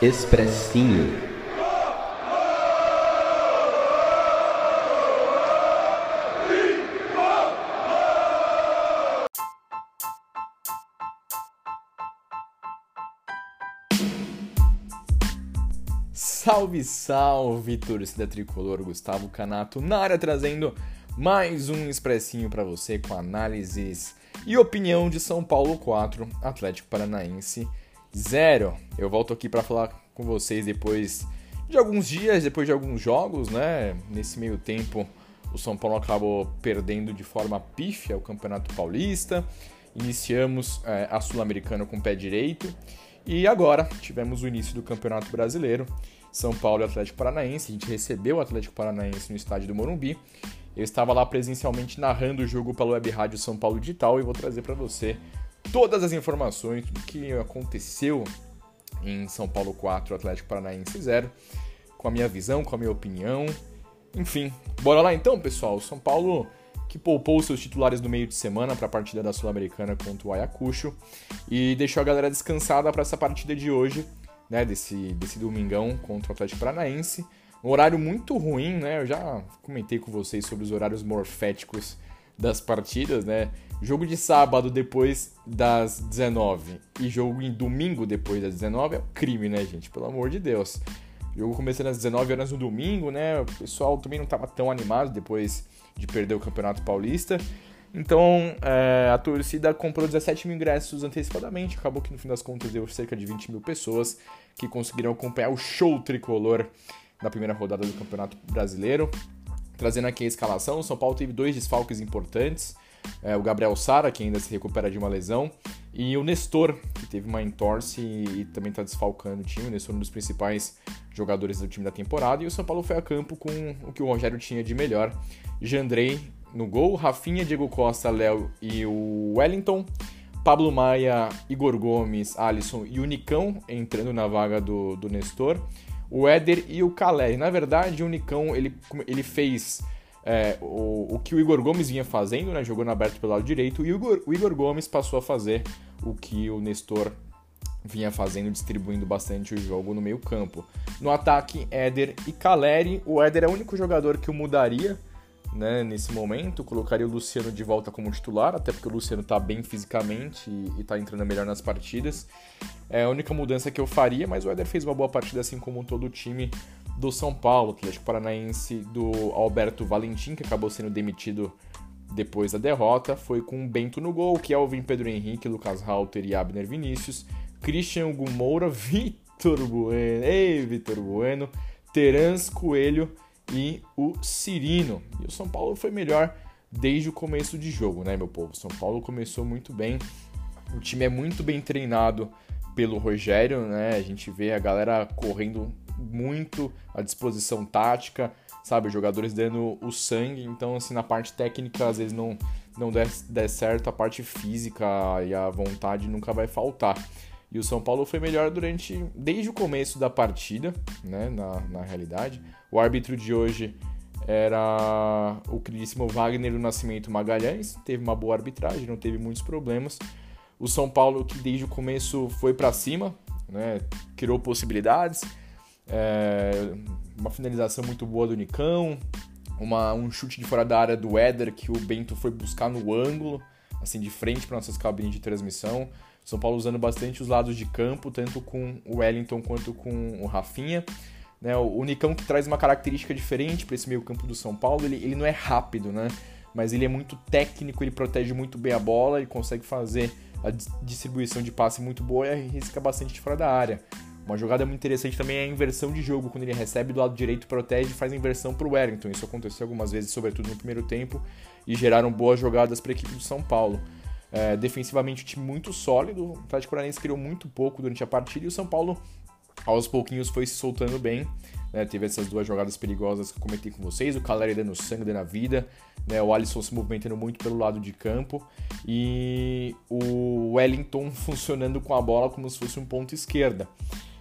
Expressinho. Salve, salve, torcida tricolor, Gustavo Canato na área trazendo mais um expressinho para você com análises e opinião de São Paulo 4, Atlético Paranaense 0. Eu volto aqui para falar com vocês depois de alguns dias, depois de alguns jogos, né? Nesse meio tempo, o São Paulo acabou perdendo de forma pífia o Campeonato Paulista. Iniciamos é, a Sul-Americana com o pé direito e agora tivemos o início do Campeonato Brasileiro. São Paulo e Atlético Paranaense. A gente recebeu o Atlético Paranaense no estádio do Morumbi eu estava lá presencialmente narrando o jogo pelo Web Rádio São Paulo Digital e vou trazer para você todas as informações do que aconteceu em São Paulo 4, Atlético Paranaense 0, com a minha visão, com a minha opinião. Enfim, bora lá então, pessoal. São Paulo que poupou seus titulares no meio de semana para a partida da Sul-Americana contra o Ayacucho e deixou a galera descansada para essa partida de hoje, né, desse, desse domingão contra o Atlético Paranaense. Um horário muito ruim, né? Eu já comentei com vocês sobre os horários morféticos das partidas, né? Jogo de sábado depois das 19 e jogo em domingo depois das 19 é um crime, né, gente? Pelo amor de Deus. Jogo começando às 19 horas no domingo, né? O pessoal também não estava tão animado depois de perder o Campeonato Paulista. Então, é, a torcida comprou 17 mil ingressos antecipadamente. Acabou que no fim das contas deu cerca de 20 mil pessoas que conseguiram acompanhar o show tricolor da primeira rodada do Campeonato Brasileiro. Trazendo aqui a escalação, o São Paulo teve dois desfalques importantes. É, o Gabriel Sara, que ainda se recupera de uma lesão, e o Nestor, que teve uma entorse e, e também está desfalcando o time. O Nestor é um dos principais jogadores do time da temporada. E o São Paulo foi a campo com o que o Rogério tinha de melhor. Jandrei no gol, Rafinha, Diego Costa, Léo e o Wellington. Pablo Maia, Igor Gomes, Alisson e o Nicão entrando na vaga do, do Nestor o Éder e o Caleri. Na verdade, o Nicão ele, ele fez é, o, o que o Igor Gomes vinha fazendo, né? Jogou no aberto pelo lado direito, e o Igor, o Igor Gomes passou a fazer o que o Nestor vinha fazendo, distribuindo bastante o jogo no meio campo. No ataque, Éder e Caleri. O Éder é o único jogador que eu mudaria né, nesse momento. Colocaria o Luciano de volta como titular, até porque o Luciano está bem fisicamente e, está entrando melhor nas partidas. É a única mudança que eu faria, mas o Éder fez uma boa partida, assim como todo o time do São Paulo, Atlético Paranaense do Alberto Valentim, que acabou sendo demitido depois da derrota. Foi com Bento no gol, Kelvin, Pedro Henrique, Lucas Halter e Abner Vinícius, Christian Gumoura, Vitor Bueno, ei, Vitor Bueno, Terans Coelho e o Cirino. E o São Paulo foi melhor desde o começo de jogo, né, meu povo? São Paulo começou muito bem. O time é muito bem treinado pelo Rogério, né? A gente vê a galera correndo muito à disposição tática, sabe? Os jogadores dando o sangue. Então, assim, na parte técnica, às vezes não, não der, der certo, a parte física e a vontade nunca vai faltar. E o São Paulo foi melhor durante desde o começo da partida, né, na, na realidade. O árbitro de hoje era o queridíssimo Wagner do Nascimento Magalhães, teve uma boa arbitragem, não teve muitos problemas. O São Paulo que desde o começo foi para cima, né, criou possibilidades, é, uma finalização muito boa do Nicão, uma, um chute de fora da área do Éder que o Bento foi buscar no ângulo, assim de frente para nossas cabines de transmissão. São Paulo usando bastante os lados de campo, tanto com o Wellington quanto com o Rafinha. Né, o Nicão que traz uma característica diferente para esse meio campo do São Paulo, ele, ele não é rápido, né? Mas ele é muito técnico, ele protege muito bem a bola, ele consegue fazer a distribuição de passe muito boa e arrisca bastante de fora da área. Uma jogada muito interessante também é a inversão de jogo, quando ele recebe do lado direito, protege e faz a inversão para o Wellington. Isso aconteceu algumas vezes, sobretudo no primeiro tempo, e geraram boas jogadas para a equipe do São Paulo. É, defensivamente, um time muito sólido. O Atlético Paranaense criou muito pouco durante a partida e o São Paulo, aos pouquinhos, foi se soltando bem. Né? Teve essas duas jogadas perigosas que eu comentei com vocês: o Caleri dando sangue, dando vida, né? o Alisson se movimentando muito pelo lado de campo e o Wellington funcionando com a bola como se fosse um ponto esquerda.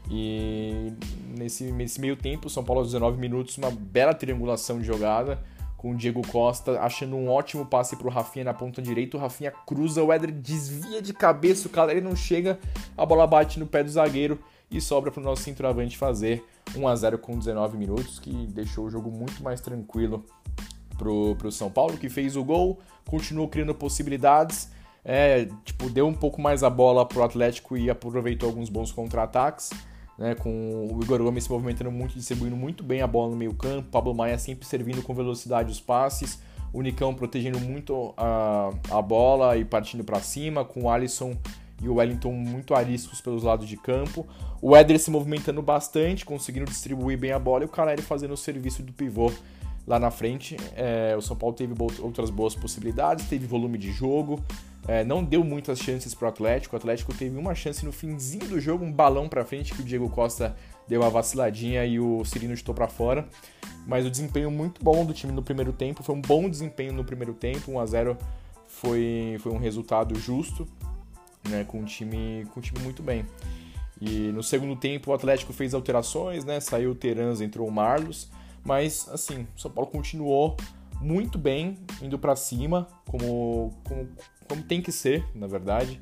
E nesse, nesse meio tempo, São Paulo aos 19 minutos, uma bela triangulação de jogada com o Diego Costa achando um ótimo passe para o Rafinha na ponta direita. O Rafinha cruza, o Éder desvia de cabeça, o Caleri não chega, a bola bate no pé do zagueiro e sobra para o nosso centroavante fazer 1 a 0 com 19 minutos, que deixou o jogo muito mais tranquilo pro, pro São Paulo, que fez o gol, continuou criando possibilidades, é, tipo, deu um pouco mais a bola pro Atlético e aproveitou alguns bons contra-ataques, né, com o Igor Gomes se movimentando muito, distribuindo muito bem a bola no meio campo, Pablo Maia sempre servindo com velocidade os passes, o Nicão protegendo muito a, a bola e partindo para cima, com o Alisson e o Wellington muito ariscos pelos lados de campo. O Éder se movimentando bastante, conseguindo distribuir bem a bola e o Caleri fazendo o serviço do pivô lá na frente. É, o São Paulo teve outras boas possibilidades, teve volume de jogo, é, não deu muitas chances para o Atlético. O Atlético teve uma chance no finzinho do jogo, um balão para frente que o Diego Costa deu uma vaciladinha e o Cirino chutou para fora. Mas o desempenho muito bom do time no primeiro tempo, foi um bom desempenho no primeiro tempo, 1 a 0 foi, foi um resultado justo né, com, um time, com um time muito bem. E no segundo tempo o Atlético fez alterações, né, saiu o Terans, entrou o Marlos, mas assim, o São Paulo continuou muito bem, indo para cima, como, como, como tem que ser, na verdade.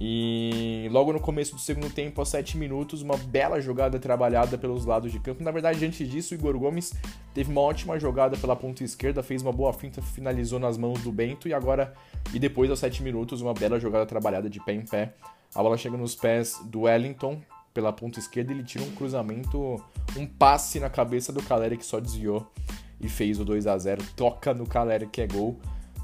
E logo no começo do segundo tempo, aos 7 minutos, uma bela jogada trabalhada pelos lados de campo. Na verdade, antes disso, Igor Gomes teve uma ótima jogada pela ponta esquerda, fez uma boa finta, finalizou nas mãos do Bento e agora, e depois aos 7 minutos, uma bela jogada trabalhada de pé em pé. A bola chega nos pés do Wellington pela ponta esquerda, ele tira um cruzamento, um passe na cabeça do Caleri que só desviou e fez o 2 a 0 Toca no Caleri que é gol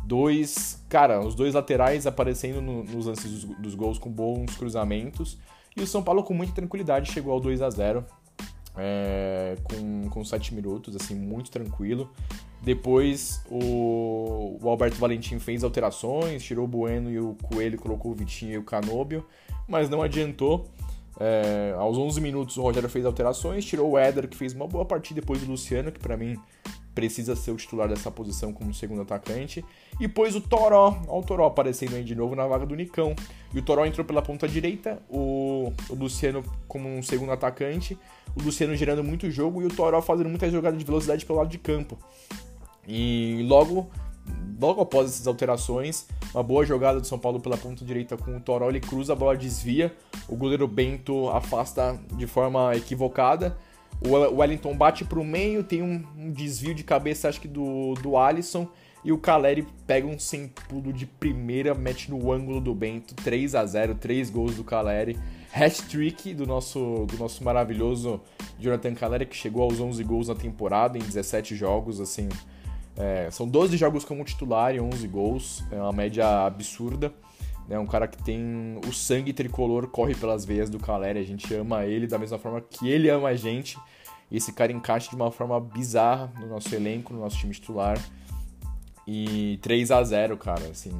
dois, cara, os dois laterais aparecendo no, nos lances dos, dos, gols com bons cruzamentos. E o São Paulo com muita tranquilidade chegou ao 2 a 0 é, com, com 7 minutos, assim, muito tranquilo. Depois o, o, Alberto Valentim fez alterações, tirou o Bueno e o Coelho, colocou o Vitinho e o Canóbio, mas não adiantou. É, aos 11 minutos o Rogério fez alterações, tirou o Éder, que fez uma boa partida depois do Luciano, que para mim precisa ser o titular dessa posição como segundo atacante. E pôs o Toró, olha o Toró aparecendo aí de novo na vaga do Nicão. E o Toró entrou pela ponta direita, o, o Luciano como um segundo atacante, o Luciano gerando muito jogo e o Toró fazendo muitas jogadas de velocidade pelo lado de campo. E logo, logo após essas alterações, uma boa jogada do São Paulo pela ponta direita com o Toró, ele cruza, a bola desvia, o goleiro Bento afasta de forma equivocada o Wellington bate para o meio, tem um, desvio de cabeça, acho que do, do Alisson. E o Caleri pega um sem pulo de primeira, mete no ângulo do Bento. 3 a 0 3 gols do Caleri. Hat-trick do nosso, do nosso maravilhoso Jonathan Caleri, que chegou aos 11 gols na temporada, em 17 jogos. assim é, São 12 jogos como titular e 11 gols. É uma média absurda. É um cara que tem o sangue tricolor corre pelas veias do Caleri, a gente ama ele da mesma forma que ele ama a gente. E esse cara encaixa de uma forma bizarra no nosso elenco, no nosso time titular. E 3 a 0 cara, assim,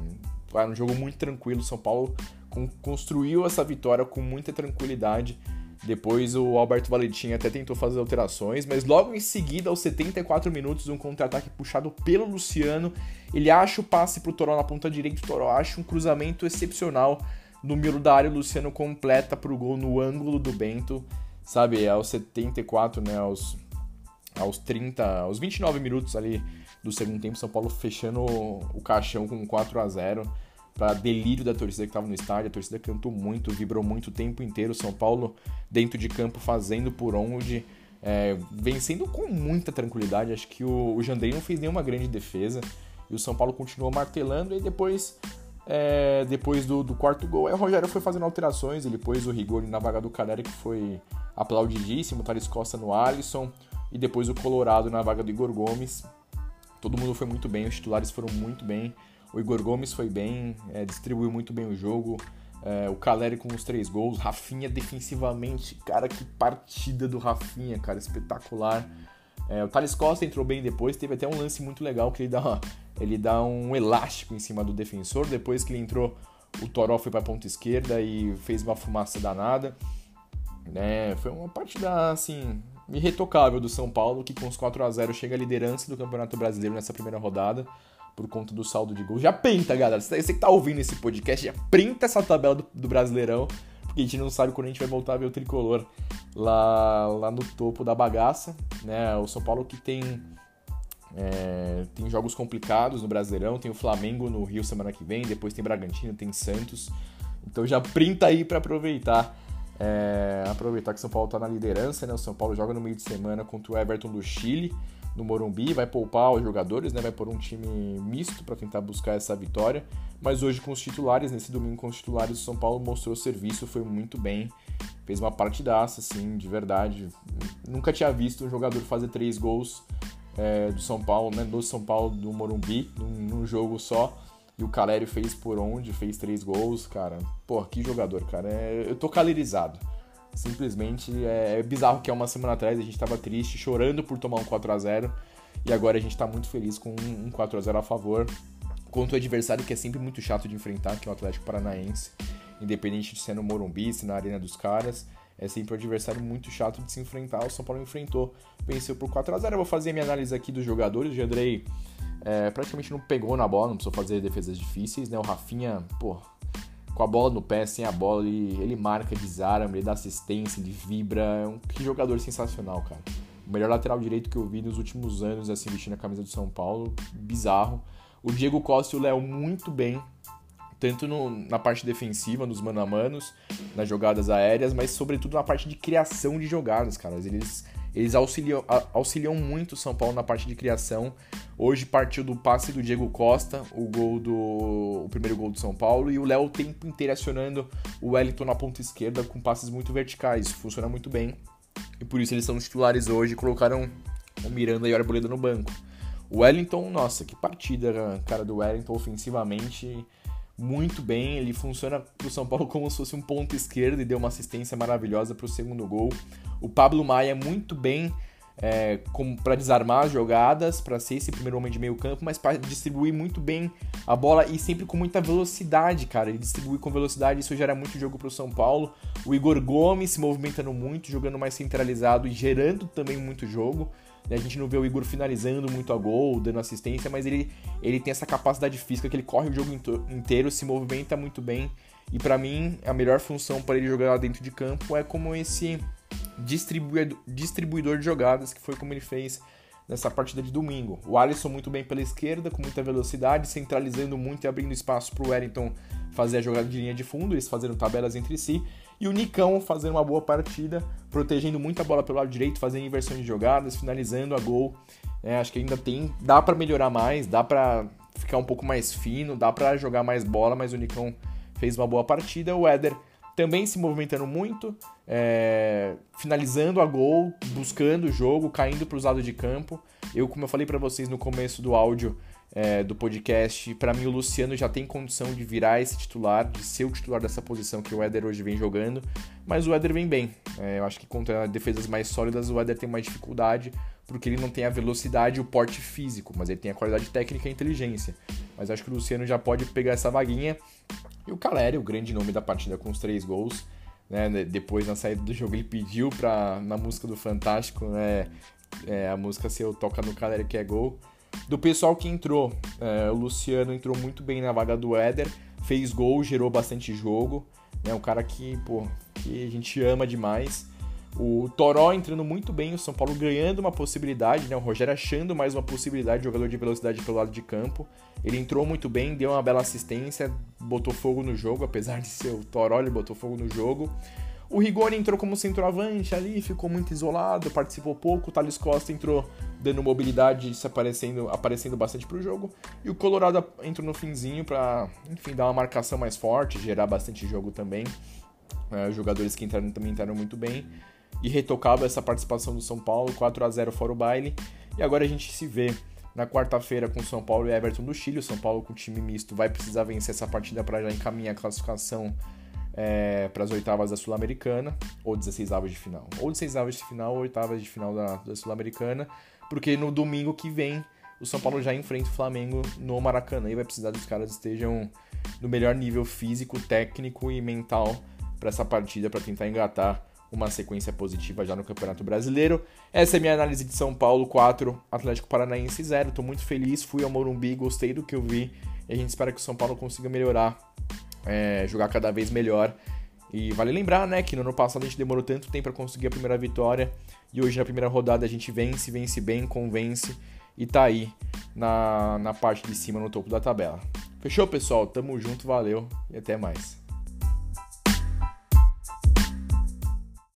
era um jogo muito tranquilo. São Paulo construiu essa vitória com muita tranquilidade. Depois o Alberto Valentim até tentou fazer alterações, mas logo em seguida, aos 74 minutos, um contra-ataque puxado pelo Luciano, ele acha o passe pro Toró na ponta direita, o Toró acha um cruzamento excepcional no meio da área, o Luciano completa pro gol no ângulo do Bento, sabe, aos 74, né, aos, aos 30, aos 29 minutos ali do segundo tempo, São Paulo fechando o caixão com 4 a 0 para delírio da torcida que estava no estádio. A torcida cantou muito, vibrou muito o tempo inteiro. São Paulo dentro de campo fazendo por onde, é, vencendo com muita tranquilidade. Acho que o, o Jandrei não fez nenhuma grande defesa e o São Paulo continuou martelando. E depois, é, depois do, do, quarto gol, o Rogério foi fazendo alterações. Ele pôs o Rigoni na vaga do Caleri, que foi aplaudidíssimo. Thales Costa no Alisson e depois o Colorado na vaga do Igor Gomes. Todo mundo foi muito bem, os titulares foram muito bem. O Igor Gomes foi bem, é, distribuiu muito bem o jogo. É, o Caleri com os três gols. Rafinha defensivamente, cara, que partida do Rafinha, cara, espetacular. É, o Thales Costa entrou bem depois, teve até um lance muito legal que ele dá, ele dá um elástico em cima do defensor. Depois que ele entrou, o Toró foi para a ponta esquerda e fez uma fumaça danada. É, foi uma partida, assim, irretocável do São Paulo, que com os 4 a 0 chega à liderança do Campeonato Brasileiro nessa primeira rodada por conta do saldo de gols. Já printa, galera. Você que tá ouvindo esse podcast, já printa essa tabela do, do, Brasileirão, porque a gente não sabe quando a gente vai voltar a ver o tricolor lá, lá no topo da bagaça. Né? O São Paulo que tem, é, tem jogos complicados no Brasileirão, tem o Flamengo no Rio semana que vem, depois tem Bragantino, tem Santos. Então já printa aí para aproveitar É, aproveitar que o São Paulo está na liderança, né? O São Paulo joga no meio de semana contra o Everton do Chile, no Morumbi, vai poupar os jogadores, né? Vai pôr um time misto para tentar buscar essa vitória. Mas hoje com os titulares, nesse domingo com os titulares, o São Paulo mostrou serviço, foi muito bem, fez uma partidaça, assim, de verdade. Nunca tinha visto um jogador fazer três gols é, do São Paulo, né? Do São Paulo do Morumbi, num, num jogo só. E o Calério fez por onde, fez três gols, cara. Pô, que jogador, cara. É, eu tô calerizado. Simplesmente é, é, bizarro que há uma semana atrás a gente tava triste, chorando por tomar um 4 a 0 E agora a gente tá muito feliz com um 4 a 0 a favor. Contra o adversário que é sempre muito chato de enfrentar, que é o Atlético Paranaense. Independente de ser no Morumbi, se na Arena dos Caras. É sempre um adversário muito chato de se enfrentar. O São Paulo enfrentou, venceu por 4 a 0 Eu vou fazer minha análise aqui dos jogadores. O Jandrei é, praticamente não pegou na bola, não precisou fazer defesas difíceis, né? O Rafinha, pô, com a bola no pé, sem a bola, ele, ele marca, desarma, ele dá assistência, ele vibra. É um que jogador sensacional, cara. O melhor lateral direito que eu vi nos últimos anos, assim, vestindo a camisa do São Paulo. Bizarro. O Diego Costa e o Léo muito bem, tanto no, na parte defensiva, nos mano a manos, nas jogadas aéreas, mas sobretudo na parte de criação de jogadas, cara. Eles eles auxiliam, auxiliam muito o São Paulo na parte de criação. Hoje partiu do passe do Diego Costa, o gol do. o primeiro gol do São Paulo, e o Léo o tempo inteiro acionando o Wellington na ponta esquerda com passes muito verticais. Funciona muito bem. E por isso eles são titulares hoje e colocaram o Miranda e o Arboleda no banco. O Wellington, nossa, que partida, cara, do Wellington ofensivamente muito bem. Ele funciona para o São Paulo como se fosse um ponto esquerdo e deu uma assistência maravilhosa para o segundo gol. O Pablo Maia muito bem é, para desarmar as jogadas, para ser esse primeiro homem de meio campo, mas para distribuir muito bem a bola e sempre com muita velocidade, cara. Ele distribui com velocidade, isso gera muito jogo para o São Paulo. O Igor Gomes se movimentando muito, jogando mais centralizado e gerando também muito jogo. A gente não vê o Igor finalizando muito a gol, dando assistência, mas ele, ele tem essa capacidade física que ele corre o jogo inteiro, se movimenta muito bem. E para mim, a melhor função para ele jogar lá dentro de campo é como esse distribuidor, distribuidor de jogadas, que foi como ele fez nessa partida de domingo. O Alisson muito bem pela esquerda, com muita velocidade, centralizando muito e abrindo espaço para o Wellington fazer a jogada de linha de fundo, eles fazendo tabelas entre si. E o Nicão fazendo uma boa partida, protegendo muito a bola pelo lado direito, fazendo inversão de jogadas, finalizando a gol. É, acho que ainda tem, dá para melhorar mais, dá para ficar um pouco mais fino, dá para jogar mais bola, mas o Nicão fez uma boa partida. O Éder também se movimentando muito, é, finalizando a gol, buscando o jogo, caindo para os lados de campo. Eu, como eu falei para vocês no começo do áudio, é, do podcast. Para mim, o Luciano já tem condição de virar esse titular, de ser o titular dessa posição que o Éder hoje vem jogando. Mas o Éder vem bem. É, eu acho que contra defesas mais sólidas, o Éder tem mais dificuldade, porque ele não tem a velocidade e o porte físico, mas ele tem a qualidade técnica e a inteligência. Mas acho que o Luciano já pode pegar essa vaguinha. E o Caleri, o grande nome da partida com os três gols. Né, depois na saída do jogo ele pediu para na música do Fantástico, né, é, a música se eu toca no Caleri que é gol. Do pessoal que entrou, é, o Luciano entrou muito bem na vaga do Éder, fez gol, gerou bastante jogo. É um cara que, pô, que a gente ama demais. O Toró entrando muito bem, o São Paulo ganhando uma possibilidade, né? O Rogério achando mais uma possibilidade, jogador de velocidade pelo lado de campo. Ele entrou muito bem, deu uma bela assistência, botou fogo no jogo, apesar de ser o Toró, ele botou fogo no jogo. O Rigoni entrou como centroavante ali, ficou muito isolado, participou pouco. O Thales Costa entrou dando mobilidade, se aparecendo, aparecendo bastante pro jogo. E o Colorado entrou no finzinho para, enfim, dar uma marcação mais forte, gerar bastante jogo também. É, jogadores que entraram também entraram muito bem. E retocava essa participação do São Paulo, 4 a 0 fora o baile. E agora a gente se vê na quarta-feira com São Paulo e Everton do Chile. O São Paulo com time misto vai precisar vencer essa partida para já encaminhar a classificação é, para as oitavas da Sul-Americana, ou 16 avos de final. Ou 16 avos de final, ou oitavas de final da, da Sul-Americana, porque no domingo que vem o São Paulo já enfrenta o Flamengo no Maracanã e vai precisar que os caras estejam no melhor nível físico, técnico e mental para essa partida, para tentar engatar uma sequência positiva já no Campeonato Brasileiro. Essa é minha análise de São Paulo 4, Atlético Paranaense 0. Estou muito feliz, fui ao Morumbi, gostei do que eu vi e a gente espera que o São Paulo consiga melhorar é, jogar cada vez melhor. E vale lembrar, né, que no ano passado a gente demorou tanto tempo para conseguir a primeira vitória e hoje na primeira rodada a gente vence, vence bem, convence e tá aí na, na parte de cima no topo da tabela. Fechou, pessoal? Tamo junto, valeu e até mais.